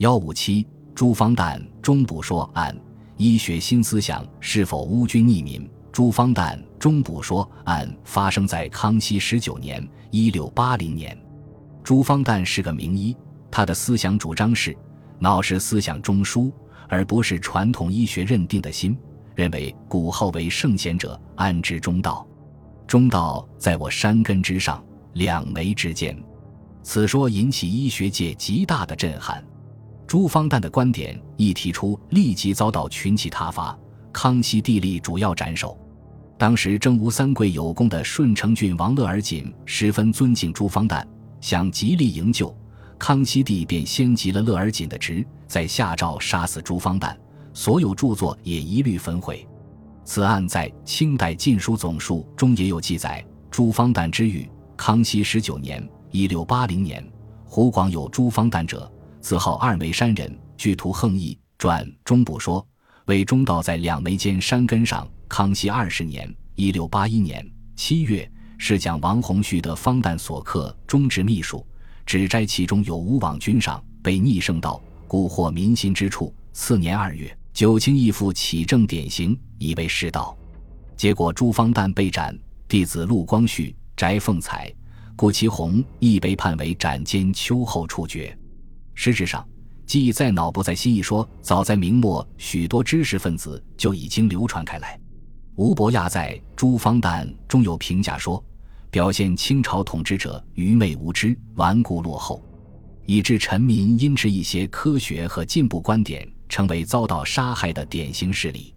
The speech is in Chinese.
幺五七朱方旦中补说案，医学新思想是否污君逆民？朱方旦中补说案发生在康熙十九年（一六八零年）。朱方旦是个名医，他的思想主张是脑是思想中枢，而不是传统医学认定的心。认为古后为圣贤者，安之中道，中道在我山根之上，两眉之间。此说引起医学界极大的震撼。朱方旦的观点一提出，立即遭到群起挞伐。康熙帝立主要斩首。当时征吴三桂有功的顺承郡王乐尔锦十分尊敬朱方旦，想极力营救。康熙帝便先急了乐尔锦的职，再下诏杀死朱方旦，所有著作也一律焚毁。此案在《清代禁书总述》中也有记载。朱方旦之狱：康熙十九年（一六八零年），湖广有朱方旦者。自号二眉山人，据图横义传中补说，为中道在两眉间山根上。康熙二十年（一六八一年）七月，是讲王洪绪的方旦所刻中直秘书，只摘其中有吴网君上被逆圣道，蛊惑民心之处。次年二月，九卿义父起正典刑，以为世道。结果朱方旦被斩，弟子陆光绪、翟凤彩、顾其宏亦被判为斩监秋后处决。实质上，记忆在脑不在心一说，早在明末许多知识分子就已经流传开来。吴伯亚在《朱方旦》中有评价说，表现清朝统治者愚昧无知、顽固落后，以致臣民因持一些科学和进步观点，成为遭到杀害的典型事例。